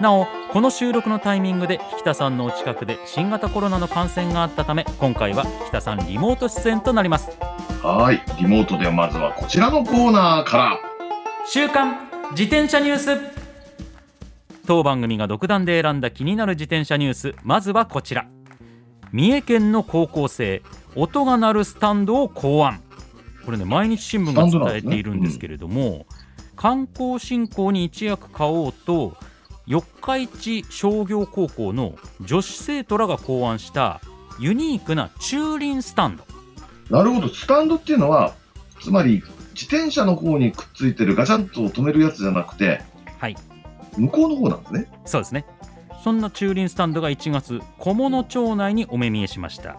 なおこの収録のタイミングで引田さんのお近くで新型コロナの感染があったため今回は引田さんリモート出演となります。はい、リモートではまずはこちらのコーナーから。週刊自転車ニュース。当番組が独断で選んだ気になる自転車ニュース。まずはこちら。三重県の高校生音が鳴るスタンドを考案。これね毎日新聞が伝えているんですけれども、観光振興に一役買おうと四日市商業高校の女子生徒らが考案したユニークな駐輪スタンド。なるほど、スタンドっていうのは、つまり自転車の方にくっついてるガチャンと止めるやつじゃなくて、はい。向こうの方なんですね。そうですね。そんな駐輪スタンドが1月菰野町内にお目見えしました。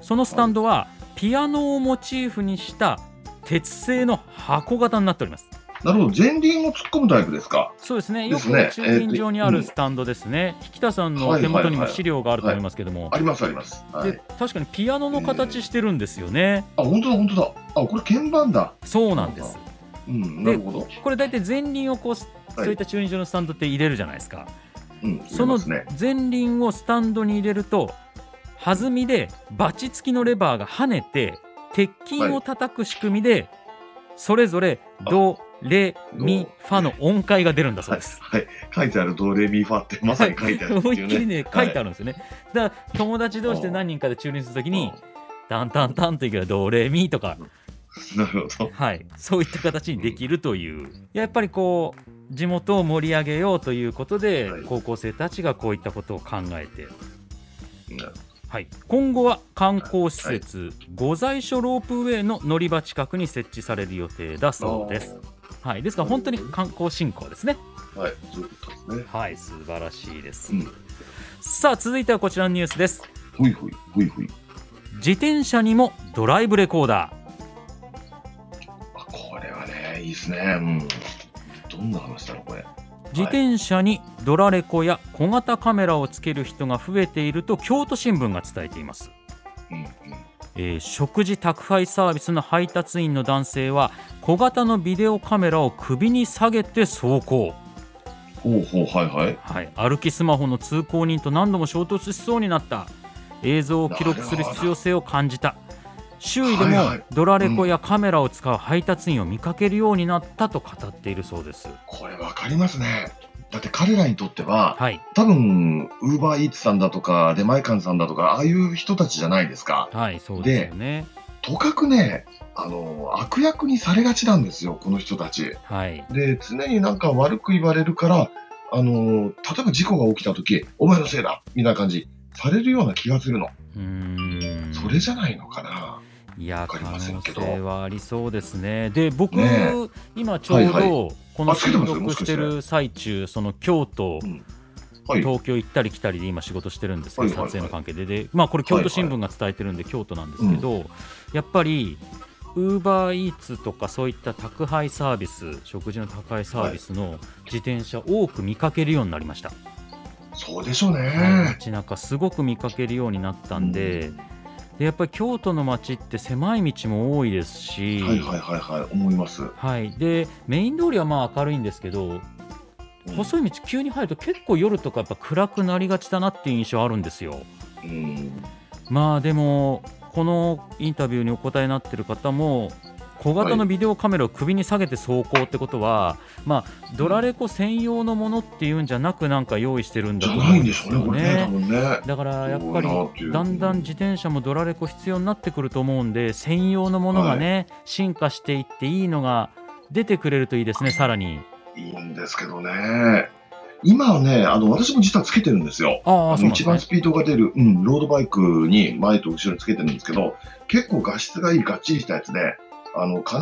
そのスタンドはピアノをモチーフにした鉄製の箱型になっておりますなるほど、前輪を突っ込むタイプですか？そうですねよく駐輪場にあるスタンドですね、引田さんの手元にも資料があると思いますけども、ありますあります。はでい。確かにピアノの形してるんですよね、あ、本当だ本当だ。あ、これ鍵盤だ。そうなんですうん、なるほど。これ大体前輪をこうそういった駐輪場のスタンドって入れるじゃないですか、うん、その。前輪をスタンドに入れると弾みでバチ付きのレバーが跳ねて鉄筋を叩く仕組みでそれぞれドレミファの音階が出るんだそうはいです。、はい、書いてあるドレミファってまさに書いてあるって思いっきりね書いてあるんですよね。だから友達同士で何人かで駐輪するときにタンタンタンというけどドレミとか。なるほど。はい。そういった形にできるという。やっぱりこう地元を盛り上げようということではい。高校生たちがこういったことを考えて。はい、今後は観光施設、御在所ロープウェイの乗り場近くに設置される予定だそうです。はい、ですから本当に観光振興ですね。はい、そういうことですね。はい、素晴らしいです。うんさあ、続いてはこちらのニュースです。ほいほい、ほいほい。自転車にもドライブレコーダー。あこれはね、いいですね。うん。どんな話だろう、これ。自転車にドラレコや小型カメラをつける人が増えていると京都新聞が伝えています。うんうん。えー食事宅配サービスの配達員の男性は小型のビデオカメラを首に下げて走行。ほうほう、はいはい。はい、歩きスマホの通行人と何度も衝突しそうになった映像を記録する必要性を感じた周囲でもドラレコやカメラを使う配達員を見かけるようになったと語っているそうです、これわかりますね。だって彼らにとっては、はい多分、ウーバーイーツさんだとか、出前館さんだとか、ああいう人たちじゃないですか。はいそうですよねとかくね、あの、悪役にされがちなんですよ、この人たち。はいで、常になんか悪く言われるから、あの、例えば事故が起きた時、お前のせいだみたいな感じ、されるような気がするの。うーんそれじゃないのかな。いや可わかりません能けど性はありそうですねで僕、ね今ちょうはいはどこの収録してる最中その京都うん。はい。東京行ったり来たりで今仕事してるんですけど、撮影の関係で。で、まあ、これ京都新聞が伝えてるんで京都なんですけど、やっぱりウーバーイーツとかそういった宅配サービス食事の宅配サービスの自転車多く見かけるようになりました、そうでしょうはい。ね。街中すごく見かけるようになったんで,、でやっぱり京都の街って狭い道も多いですし、はいはいはいはい、思います。はいでメイン通りはまあ明るいんですけど細い道急に入ると結構夜とかやっぱ暗くなりがちだなっていう印象あるんですよ。うん。まあでもこのインタビューにお答えになってる方も小型のビデオカメラを首に下げて走行ってことは、まあドラレコ専用のものっていうんじゃなくなんか用意してるんだとじゃな思うんですよいんでしょうね、これね、多ね。だからやっぱりだんだん自転車もドラレコ必要になってくると思うんで専用のものがね、進化していっていいのが出てくれるといいですねさらに。いいんですけどね。今はね、あの、私も実はつけてるんですよ。ああねの一番スピードが出る、うん、ロードバイクに前と後ろにつけてるんですけど、結構画質がいい、がっちりしたやつで、あの、必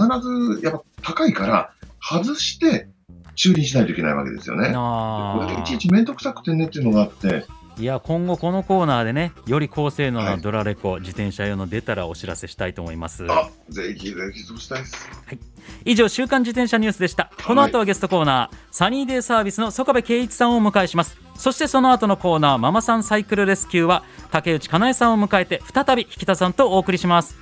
ず、やっぱ高いから、外して、駐輪しないといけないわけですよね。これいちいち面倒くさくてねっていうのがあって、いや今後このコーナーでねより高性能なドラレコ、自転車用の出たらお知らせしたいと思います。あ、ぜひぜひそうしたいです。以上週刊自転車ニュースでした。この後はゲストコーナー、サニーデイサービスの曽我部圭一さんをお迎えします。そしてその後のコーナーママさんサイクルレスキューは竹内かなえさんを迎えて再び引田さんとお送りします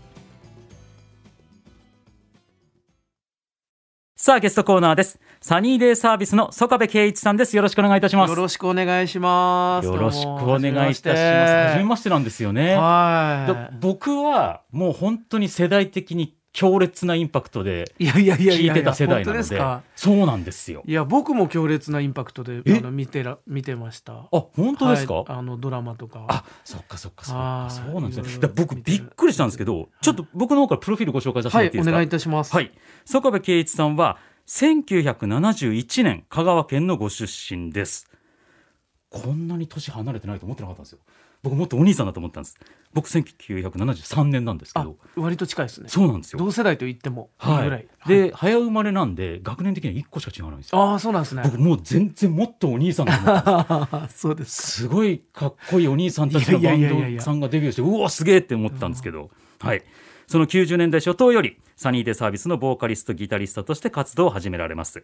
さあゲストコーナーですサニーデイサービスの曽我部圭一さんですよろしくお願いいたしますよろしくお願いします。よろしくお願いいたします。初めはましてなんですよね。は僕はもう本当に世代的に強烈なインパクトでい。いやいやいやいや聞いてた世代なので。そうなんですよ。いや僕も強烈なインパクトでえ？あの見てら見てました。あ、本当ですか？はいあのドラマとか。あ、そっかそっかそっか。はいそうなんですね。だ僕びっくりしたんですけど、ちょっと僕の方からプロフィールご紹介させていおらっていいですか？願いいたします。はい。曽我部圭一さんは1971年香川県のご出身です。こんなに年離れてないと思ってなかったんですよ。僕もっとお兄さんだと思ったんです。僕1973年なんですけあど、割と近いですね。そうなんですよ。同世代と言ってもいいはい。で、早生まれなんで学年的には1個しか違わないんですよ。ああそうなんですね。僕もう全然もっとお兄さんだと思ったんですそうですか。すごいかっこいいお兄さんたちのバンドさんがデビューしてうわすげえって思ったんですけど、はいその90年代初頭よりサニーデイサービスのボーカリストギタリストとして活動を始められます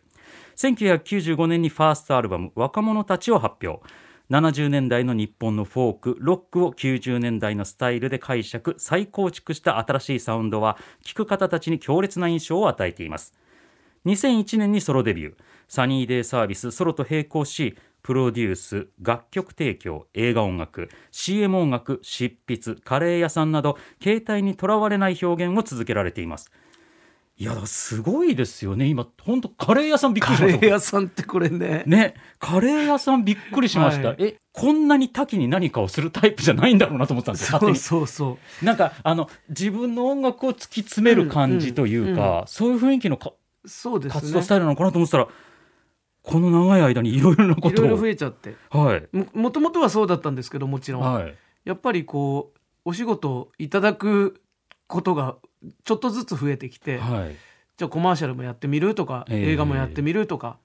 1995年にファーストアルバム「若者たち」を発表70年代の日本のフォークロックを90年代のスタイルで解釈再構築した新しいサウンドは聴く方たちに強烈な印象を与えています。2001年にソロデビュー。サニーデイサービスソロと並行しプロデュース楽曲提供映画音楽 CM 音楽執筆カレー屋さんなど携帯にとらわれない表現を続けられています。いやすごいですよね。今本当カレー屋さんびっくりしました。カレー屋さんってこれね。ね。カレー屋さんびっくりしました、はいえこんなに多岐に何かをするタイプじゃないんだろうなと思ったんですそうそうそう。なんかあの自分の音楽を突き詰める感じというか、そういう雰囲気のかそうですね。活動スタイルなのかなと思ってたら、この長い間にいろいろなことを。いろいろ増えちゃって。はい。ももともとはそうだったんですけどもちろん。はい。やっぱりこうお仕事いただくことがちょっとずつ増えてきて、はい。じゃあコマーシャルもやってみるとか、ええ。映画もやってみるとか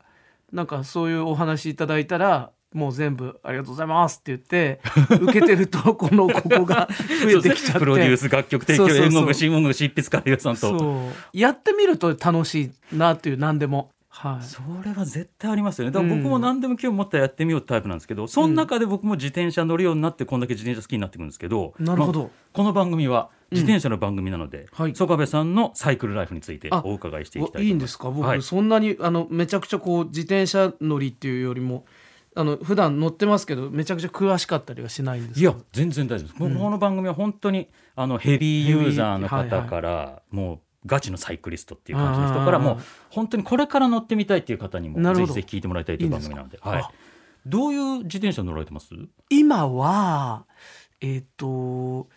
なんかそういうお話いただいたらもう全部ありがとうございますって言って 受けてるとこのここが 増えてきちゃって。プロデュース楽曲提供演楽新音楽執筆カレー屋さんと。そう。やってみると楽しいなっていう何でも。はい。それは絶対ありますよね。だから僕も何でも興味持ったらやってみようタイプなんですけど、その中で僕も自転車乗るようになってこんだけ自転車好きになってくるんですけどなるほど。まあこの番組は自転車の番組なので、はい。曽我部さんのサイクルライフについてあお伺いしていきたいと思いいんですか？僕、はい。そんなにあのめちゃくちゃこう自転車乗りっていうよりもあの普段乗ってますけどめちゃくちゃ詳しかったりはしないんですいや全然大丈夫です、もうこの番組は本当にあのヘビーユーザーの方から、もうガチのサイクリストっていう感じの人からもう本当にこれから乗ってみたいっていう方にもぜひぜひ聞いてもらいたいという番組なので。はい。どういう自転車乗られてます？今はえっ、と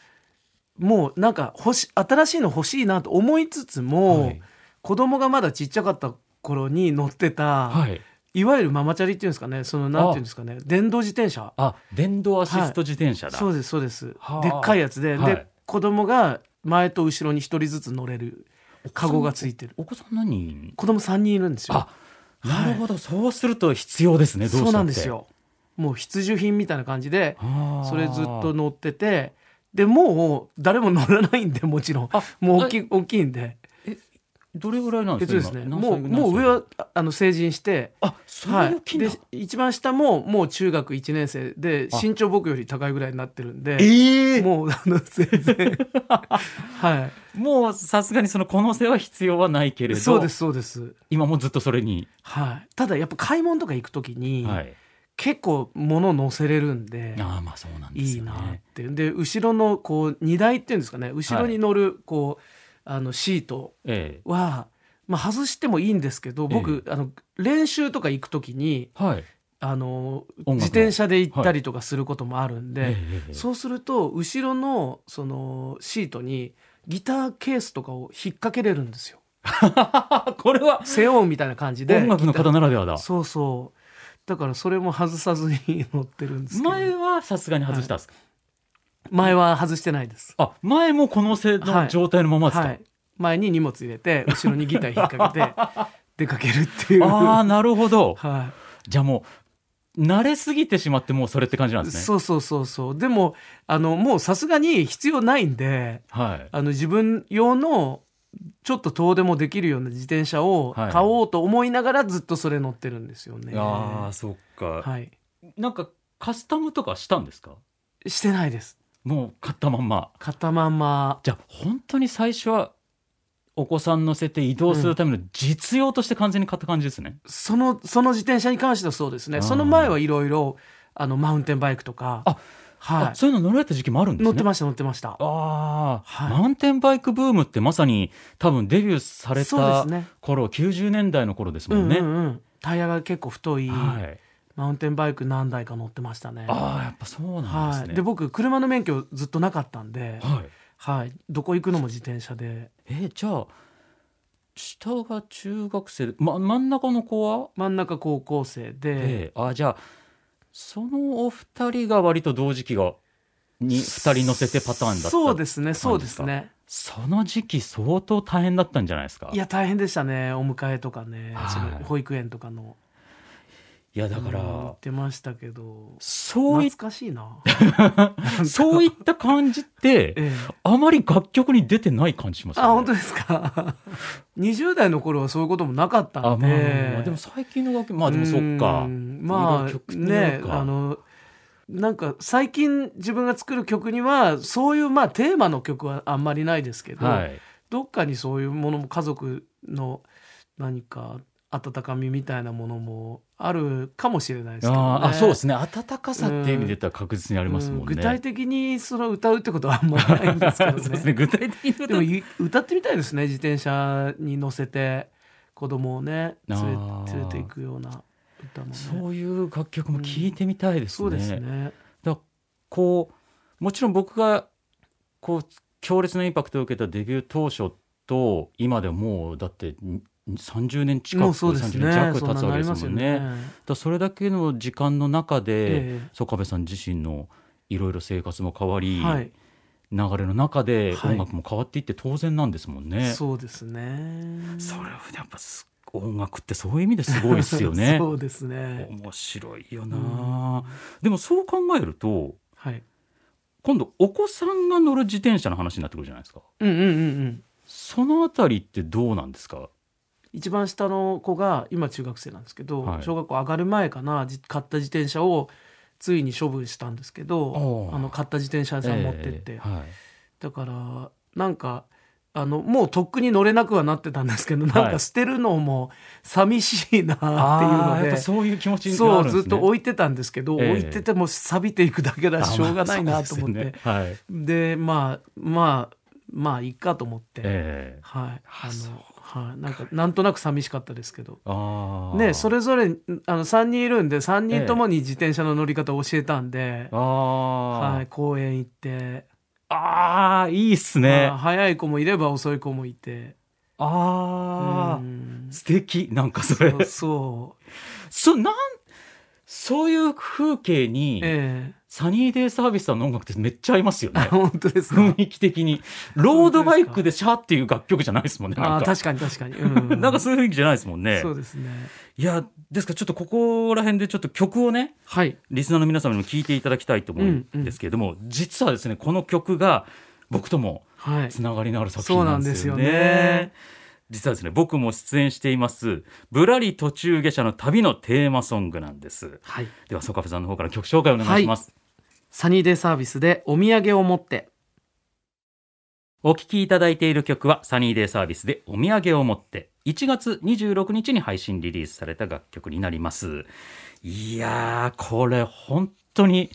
もうなんか欲し新しいの欲しいなと思いつつも、はい。子供がまだちっちゃかった頃に乗ってた、はい。い、わゆるママチャリっていうんですかねそのなんていうんですかね電動自転車。あ電動アシスト自転車だ、そうですそうです。はあ。でっかいやつで、はい。で子供が前と後ろに一人ずつ乗れるカゴがついてる。お子さん何人？子供3人いるんですよ。あなるほど、そうすると必要ですねそうなんですよもう必需品みたいな感じでそれずっと乗っててでもう誰も乗らないんでもちろん。あもう大きい大きいんで。どれぐらいなんえですかね。もうもう上はああの成人して。あそうはいいう金だ、で一番下ももう中学1年生。であ。身長僕より高いぐらいになってるんでええもうあの全然。はい。もうさすがにそのこの背は必要はないけれど。そうですそうです。今もずっとそれに、はい。ただやっぱ買い物とか行く時に、はい、結構物乗せれるんでああまあそうなんですいいなって。で後ろのこう荷台っていうんですかね。後ろに乗るこう、あのシートえは、まあ、外してもいいんですけど僕、あの練習とか行く時にえはい。あの自転車で行ったりとかすることもあるんで、ええええそうすると後ろのそのシートにギターケースとかを引っ掛けれるんですよ。これは背負うみたいな感じで音楽の方ならではだ。そうそうだからそれも外さずに乗ってるんですけど。前はさすがに外したんですか、前は外してないです。あ前もこの背の状態のままですか、はい。前に荷物入れて後ろにギター引っ掛けて 出かけるっていう。ああなるほど。はじゃあもう慣れすぎてしまってもうそれって感じなんい、ですね。そうそうそうそう。でもあのもうさすがに必要ないんではい。あの自分用のちょっと遠出もできるような自転車をはい。買おうと思いながらずっとそれ乗ってるんですよね。ああそっか、はい、なんかカスタムとかしたんですか？してないです。もう買ったまんま。買ったまんま。じゃあ本当に最初はお子さん乗せて移動するための実用として完全に買った感じですね、そのその自転車に関してはそうですね。その前はいろいろあのマウンテンバイクとか。あはあそういうの乗られた時期もあるんい、ですね乗ってました乗ってました。ああ、はいマウンテンバイクブームってまさに多分デビューされそうでたすね。頃、90年代の頃ですうんうんもんね、うん。タイヤが結構太い、はいマウンテンバイク何台か乗ってましたね。ああやっぱそうなんですね、はい。で僕車の免許ずっとなかったんで、はいはい。どこ行くのも自転車で。えじゃあ下が中学生で、ま、真ん中の子は？真ん中高校生で、ええあじゃあそのお二人が割と同時期がに二人乗せてパターンだったそうですねそうですね。その時期相当大変だったんじゃないですか？いや大変でしたねお迎えとかね、はい。保育園とかの。いやだから、うん行ってましたけど。そうい懐かしいな。そういった感じってええ。あまり楽曲に出てない感じしますよね。あ本当ですか？20代の頃はそういうこともなかったあんで。まあまあまあでも最近の楽曲まあでもそっか。うんまあねあのなんか最近自分が作る曲にはそういうまあテーマの曲はあんまりないですけど、はい。どっかにそういうものも家族の何か温かみみたいなものもあるかもしれないですけど、ね、あそうですね。温かさっていう意味で言ったら確実にありますもんね、うん。具体的にその歌うってことはあんまりないんですけど そうですね。ね具体的にでもい歌ってみたいですね。自転車に乗せて子供をね連れ連れていくような歌もね。そういう楽曲も聴いてみたいですね。そうですね。だこうもちろん僕がこう強烈なインパクトを受けたデビュー当初と今でもうだってに30年近くもうそうです30年ね弱経つわけですもんね。ますよね。だそれだけの時間の中で、ええ。曽我部さん自身のいろいろ生活も変わり、はい。流れの中ではい。音楽も変わっていって当然なんですもんね。そうですね。それはやっぱす音楽ってそういう意味ですごいですよね。そうですね。面白いよな、でもそう考えるとはい。今度お子さんが乗る自転車の話になってくるじゃないですか。うんうんうんうん。そのあたりってどうなんですか？一番下の子が今中学生なんですけど、はい。小学校上がる前かなじ買った自転車をついに処分したんですけどあの買った自転車屋さん持ってって、ええはい。だからなんかあのもうとっくに乗れなくはなってたんですけどなんか捨てるのも寂しいなっていうので、ぱそういう気持ちにそうずっと置いてたんですけど、ええ。置いてても錆びていくだけだししょうがないなと思って、あまあでね。はい。でまあまあまあいいかと思って、ええ。はい。あのはい。なんかなんとなく寂しかったですけど。ねそれぞれあの3人いるんで3人ともに自転車の乗り方を教えたんで、あー、はい、公園行って、あーいいっすね。まあ早い子もいれば遅い子もいて。ああうん。素敵なんかそれ。そうそう。そなんそういう風景にええサニーデイサービスさんの音楽ってめっちゃ合いますよね。本当ですか？雰囲気的に。ロードバイクでシャーっていう楽曲じゃないですもんねあー確かに確かに、うん。なんかそういう雰囲気じゃないですもんね。そうですね。いやですからちょっとここら辺でちょっと曲をねはい。リスナーの皆様にも聞いていただきたいと思うんですけれども、実はですねこの曲が僕ともはい。つながりのある作品なんですよね。そうなんですよね。実はですね僕も出演しています「ぶらり途中下車の旅」のテーマソングなんです。はい。ではソカフェさんの方から曲紹介お願いします、サニーデイサービスでお土産を持って。お聴きいただいている曲はサニーデイサービスでお土産を持って。1月26日に配信リリースされた楽曲になります。いやーこれ本当に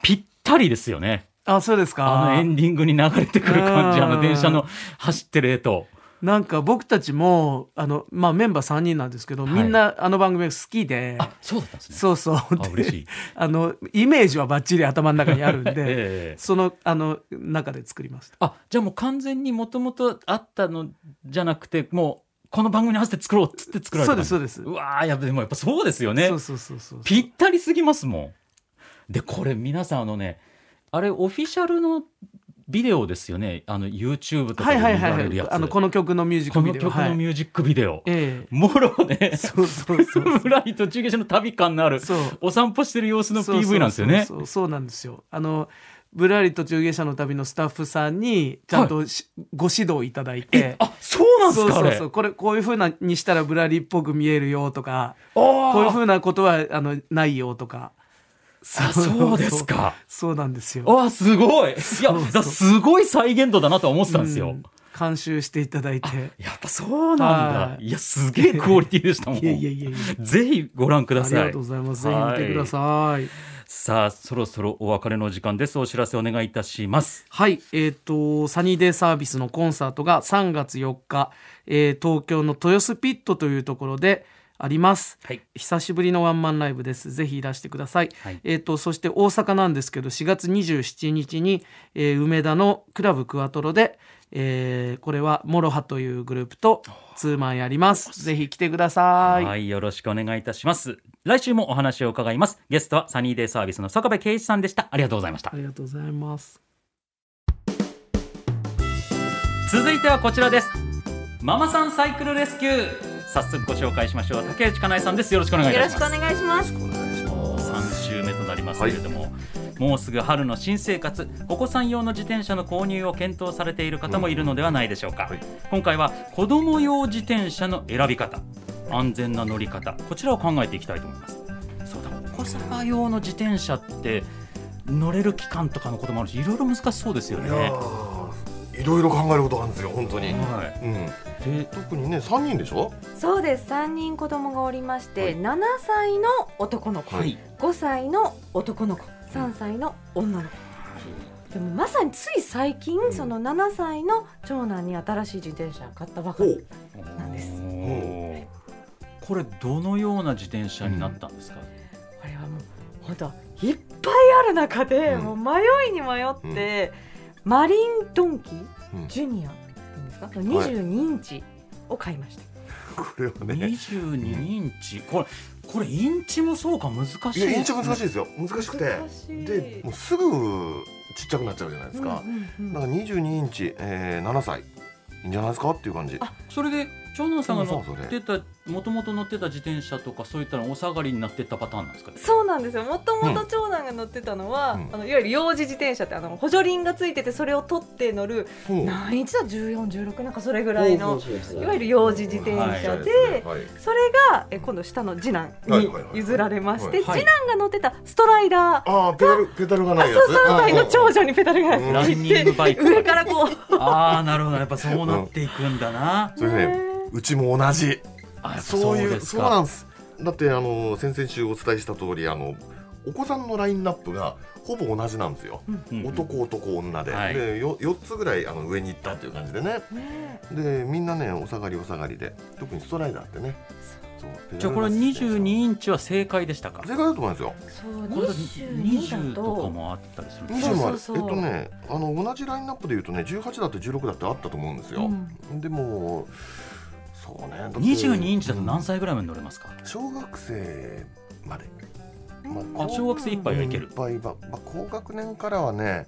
ぴったりですよね。あそうですか。あのエンディングに流れてくる感じうん。あの電車の走ってる絵となんか僕たちもあの、まあ、メンバー3人なんですけど、はい。みんなあの番組が好きであそうだったんですね。そうそう。あ嬉しい。であのイメージはバッチリ頭の中にあるんで、ええ。そのあの中で作りました。あじゃあもう完全にもともとあったのじゃなくてもうこの番組に合わせて作ろうっつって作られたそうですそうです。うわーやっぱでもやっぱそうですよね。そうそうそうそう。ぴったりすぎますもん。でこれ皆さんあのねあれオフィシャルのビデオですよね。あの YouTube とかで見はいはいはいはい。られるやつ、あのこの曲のミュージックビデオ。この曲のミュージックビデオ、はいえ。もろね。えそうそうそう。フライト中継車の旅感のあるお散歩してる様子の PV なんですよね。そうそうそうなんですよ。あのぶらり途中下車の旅のスタッフさんにちゃんとし、ご指導いただいて。あそうなんですかそうそうこれこういう風なにしたらぶらりっぽく見えるよとかここういう風なことはあのないよとか。あそうですか。そうなんですよ。あすごい。いやすごい再現度だなとは思ってたんですよ、うん。監修していただいて。やっぱそうなんだ。はい。いやすげえクオリティでしたもん。いやいやいやぜひご覧ください。ありがとうございます。ぜひ見てください。さあそろそろお別れの時間です。お知らせお願いいたします。はい、えっ、と、サニーデイサービスのコンサートが3月4日、えー東京の豊洲ピットというところであります。はい久しぶりのワンマンライブです。ぜひいらしてください。はいえっ、と、そして大阪なんですけど、4月27日に、えー梅田のクラブクワトロで、えーこれは MOROHA というグループとツーマンやります。ぜひ来てください。はいよろしくお願いいたします来週もお話を伺いますゲストはサニーデイサービスの曽我部恵一さんでしたありがとうございましたありがとうございます。続いてはこちらですママさんサイクルレスキュー早速ご紹介しましょう。竹内かなえさんです。よろしくお願いします。ろしくお願いします。お願いします3週目となりますけれども、もうすぐ春の新生活。お子さん用の自転車の購入を検討されている方もいるのではないでしょうか、はい。今回は子供用自転車の選び方。安全な乗り方。こちらを考えていきたいと思います。そうだお子様用の自転車って乗れる期間とかのこともあるしいろいろ難しそうですよねいろいろ考えることあるんですよ本当に、はい。うん、で特にね3人でしょ？そうです。三人子供がおりまして、はい。7歳の男の子、はい。5歳の男の子、3歳の女の子。でもまさについ最近、ん。その7歳の長男に新しい自転車を買ったばかり。なんです。これどのような自転車になったんですか、これはもう本当いっぱいある中で、うん。もう迷いに迷って、マリンドンキうん。ジュニアっていうんですか、22インチを買いました。これはね。22インチこれこれインチもそうか難しいいやインチ難しいですよ。難しくて。でもうすぐちっちゃくなっちゃうじゃないですか、うんうんうん。だから22インチ、えー、7歳。いいんじゃないですか？っていう感じ。あそれで長男さんが乗ってたもともと乗ってた自転車とかそういったのお下がりになってったパターンなんですかね？そうなんですよ。もともと長男が乗ってたのは、うん。あのいわゆる幼児自転車ってあの補助輪がついててそれを取って乗るほう。何インチだ1416なんかそれぐらいのいわゆる幼児自転車で、はい。それがえ今度下の次男に譲られまして、はい。次男が乗ってたストライダー、ああペダルペダルがあないやつ。そう3歳の長女にペダルがうん。ついランニングバイてク。上からこう。ああなるほど。やっぱそうなっていくんだな、それねうちも同じ。そういうそうなんです。だってあの先々週お伝えした通りあのお子さんのラインナップがほぼ同じなんですよ、うん男男女で,、はい。でよ4つぐらいあの上に行ったっていう感じでね。ね。でみんなねお下がりお下がりで。特にストライダーってね。そうじゃあこれ22インチは正解でしたか？正解だと思うんですよ。そうこれだと22 20だと。かともあったりするんですか？20もあえっとねあの同じラインナップでいうとね18だって16だってあったと思うんですよ、でもそうね。だって。22インチだと何歳ぐらいまで乗れますか、小学生まで。うまあ小学生いっぱいはいける。いっぱいは、まあ、高学年からはね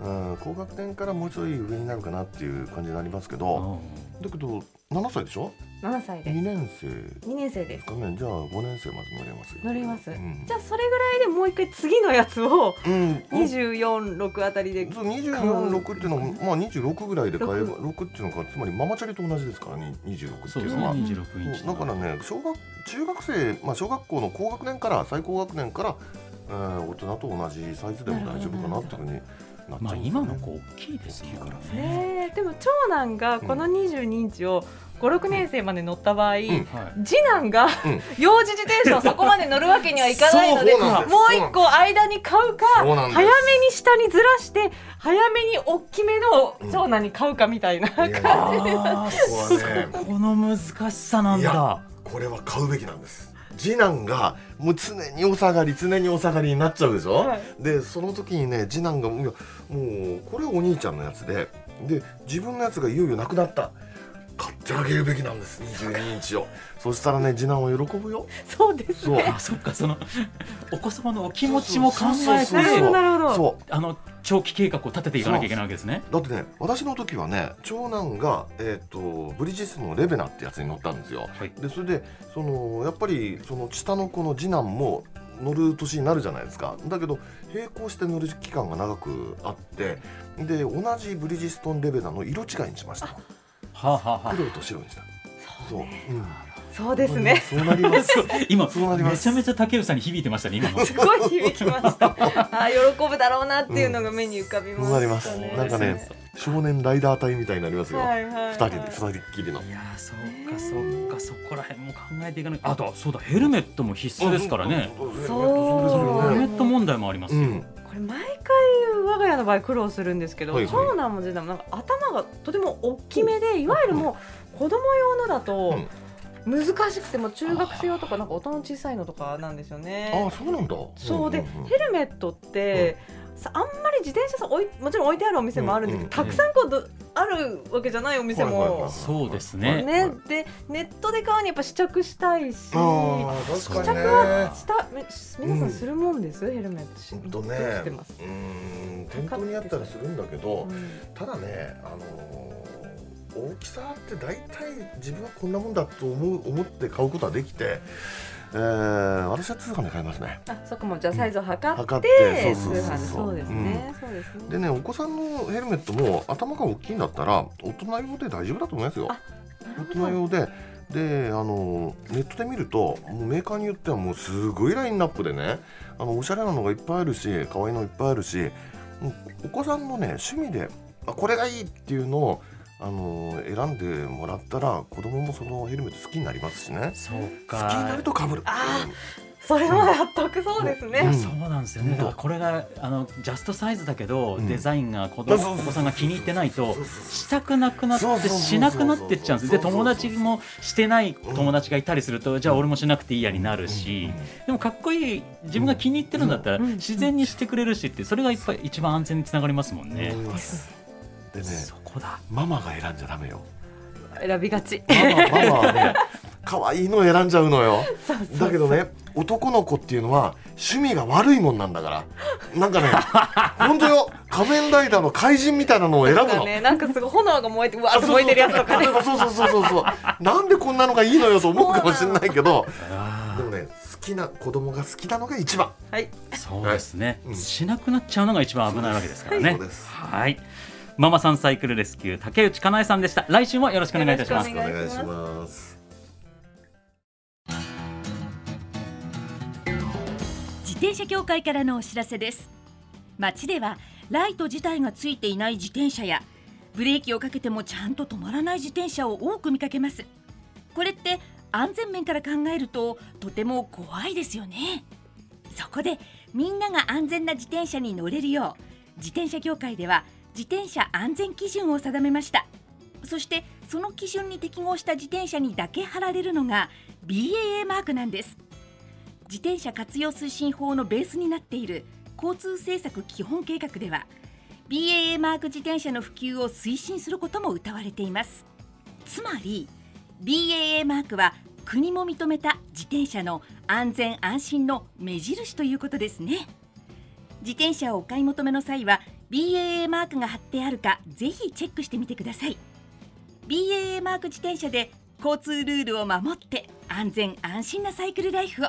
うん高学年からもうちょい上になるかなっていう感じになりますけど。だけど7歳でしょ？7歳で2年生。2年生です。かねじゃあ5年生まで乗れますよ。乗れます、うん。じゃあそれぐらいでもう一回次のやつをうん。246あたりでそう24、6っていうのは、まあ26ぐらいで買えば、6っていうのが、つまりママチャリと同じですからね、26っていうのは。26インチそうだからね、小学、中学生、まあ小学校の高学年から、最高学年から、えー、大人と同じサイズでも大丈夫かなっていうふうに。まあ今の子大きいですからね。でも長男がこの22インチを56年生まで乗った場合、次男が、ん。幼児自転車をそこまで乗るわけにはいかないのでもう一個間に買うか早めに下にずらして早めに大きめの長男に買うかみたいな、いやいやあこの難しさなんだ。これは買うべきなんです。次男がもう常にお下がり常にお下がりになっちゃうでしょ、はい。でその時にね次男がもうこれお兄ちゃんのやつでで自分のやつがいよいよなくなった買ってあげるべきなんです22インチを。そしたらね次男は喜ぶよ。そうですそう。あそっかその お子様のお気持ちも考えてそうあの長期計画を立てていかなきゃいけないわけですねだってね私の時はね長男が、えー、とブリヂストンのレベナってやつに乗ったんですよ、はい。でそれでそのやっぱりその下の子の次男も乗る年になるじゃないですか。だけど並行して乗る期間が長くあってで同じブリヂストンレベナの色違いにしましたはあ、はあは。あ黒と白にした。そう、う。ん、そうですね。そうなります。今そうなります。めちゃめちゃ竹内さんに響いてましたね今のすごい響きました。あー喜ぶだろうなっていうのが目に浮かびまそうなります。なんかね少年ライダー隊みたいになりますよ、はいはいはい。二人で二人っきりの。いやーそっかそっかそこら辺も考えていかないあとそうだヘルメットも必須ですからね。そう。ヘルメット問題もありますよ、うん。これ毎回我が家の場合苦労するんですけど、はいはい。長男も次男もなんか頭がとても大きめでいわゆるもう子供用のだと難しくても中学生用とかなんか音の小さいのとかなんですよね。ああそうなんだ。そうで、んんん。ヘルメットって、さあんまり自転車さ置いもちろん置いてあるお店もあるんですけど、うんうんたくさんこうどあるわけじゃないお店も、そうですね。ねでネットで買うにやっぱ試着したいし。試着確かにね。はしため皆さんするもんです、ヘルメットしほんとね。してます。うーん。店頭にあったりするんだけどうんただねあのー大きさって大体自分はこんなもんだと思う思って買うことはできて、えー、私は通販で買いますね。あ、そこもじゃあサイズを測って、測って通そうそうそう。販で。そうですね、そうですね。でねお子さんのヘルメットも頭が大きいんだったら大人用で大丈夫だと思いますよ。大人用で。であのネットで見るともうメーカーによってはもうすごいラインナップでねあのおしゃれなのがいっぱいあるし可愛いのいっぱいあるしお子さんのね趣味であこれがいいっていうのをあの選んでもらったら子供もそのヘルメット好きになりますしね。そう好きになかると被る。あそれも納得そうですね。うん。そうなんですよね。だからこれがあのジャストサイズだけど、うん。デザインが子供お子さんが気に入ってないとしたくなくなってしなくなってっちゃうんです。で友達もしてない友達がいたりするとじゃあ俺もしなくていいやになるしでもかっこいい自分が気に入ってるんだったらうん。自然にしてくれるしってそれがいっぱい一番安全につながりますもんねでねそこだ。ママが選んじゃダメよ。選びがち。ママママはね 可愛いの選んじゃうのよ。だけどね男の子っていうのは趣味が悪いもんなんだから。なんかね 本当よ。仮面ライダーの怪人みたいなのを選ぶの、なんかね、なんかすごい炎が燃えて、うわーって燃えてるやつとかね。そうそうそうそうそう。そうなんでこんなのがいいのよと思うかもしれないけど。でもね好きな子供が好きなのが一番。はい。そうですね、うん。しなくなっちゃうのが一番危ないわけですからね。そうです。はいママさんサイクルレスキュー竹内かなえさんでした。来週もよろしくお願いいたします。よろしくお願いします。ます自転車協会からのお知らせです。街ではライト自体がついていない自転車やブレーキをかけてもちゃんと止まらない自転車を多く見かけます。これって安全面から考えるととても怖いですよね。そこでみんなが安全な自転車に乗れるよう自転車協会では自転車安全基準を定めました。そしてその基準に適合した自転車にだけ貼られるのが BAA マークなんです。自転車活用推進法のベースになっている交通政策基本計画では BAA マーク自転車の普及を推進することも謳われています。つまり BAA マークは国も認めた自転車の安全安心の目印ということですね。自転車をお買い求めの際は BAA マークが貼ってあるかぜひチェックしてみてください。BAA マーク自転車で交通ルールを守って安全安心なサイクルライフを。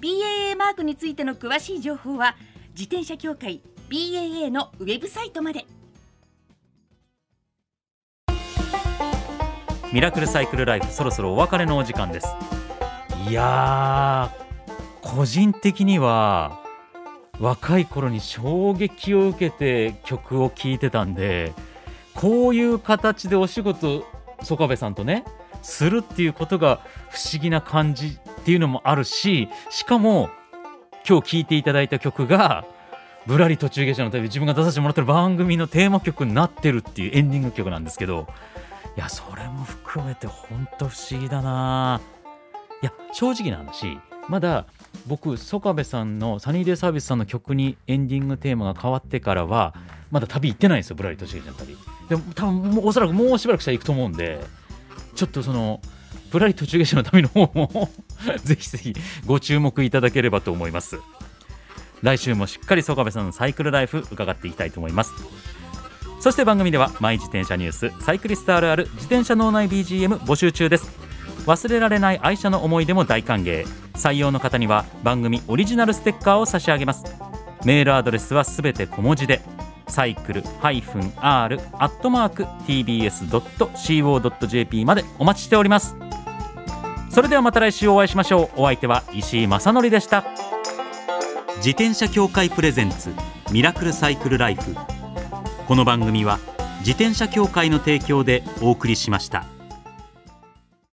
BAA マークについての詳しい情報は自転車協会 BAA のウェブサイトまで。ミラクルサイクルライフそろそろお別れのお時間です。いやー個人的には若い頃に衝撃を受けて曲を聴いてたんでこういう形でお仕事曽我部さんとねするっていうことが不思議な感じっていうのもあるししかも今日聴いていただいた曲がぶらり途中下車の旅自分が出させてもらってる番組のテーマ曲になってるっていうエンディング曲なんですけどいやそれも含めて本当不思議だな。いや正直な話まだ僕曽我部さんのサニーデイサービスさんの曲にエンディングテーマが変わってからはまだ旅行ってないんですよぶらり途中下車の旅。でも多分もうおそらくもうしばらくしたら行くと思うんでちょっとそのぶらり途中下車の旅の方もぜひぜひご注目いただければと思います。来週もしっかり曽我部さんのサイクルライフ伺っていきたいと思います。そして番組ではマイ自転車ニュースサイクリストあるある自転車脳内 BGM 募集中です。忘れられない愛車の思い出も大歓迎。採用の方には番組オリジナルステッカーを差し上げます。メールアドレスはすべて小文字でサイクル -r アットマーク tbs.co.jp までお待ちしております。それではまた来週お会いしましょう。お相手は石井正則でした。自転車協会プレゼンツミラクルサイクルライフ。この番組は自転車協会の提供でお送りしました。